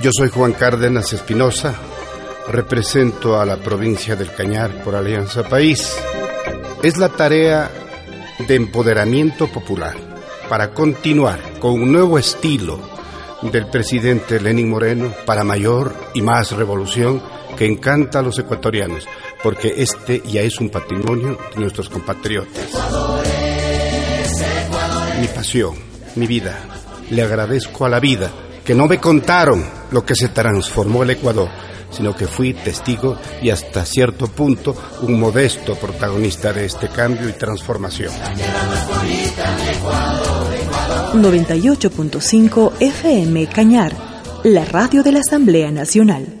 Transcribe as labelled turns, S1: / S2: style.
S1: Yo soy Juan Cárdenas Espinosa. Represento a la provincia del Cañar por Alianza País. Es la tarea de empoderamiento popular para continuar con un nuevo estilo del presidente Lenín Moreno para mayor y más revolución que encanta a los ecuatorianos, porque este ya es un patrimonio de nuestros compatriotas. Mi pasión, mi vida, le agradezco a la vida que no me contaron lo que se transformó el Ecuador, sino que fui testigo y hasta cierto punto un modesto protagonista de este cambio y transformación.
S2: 98.5 FM Cañar, la radio de la Asamblea Nacional.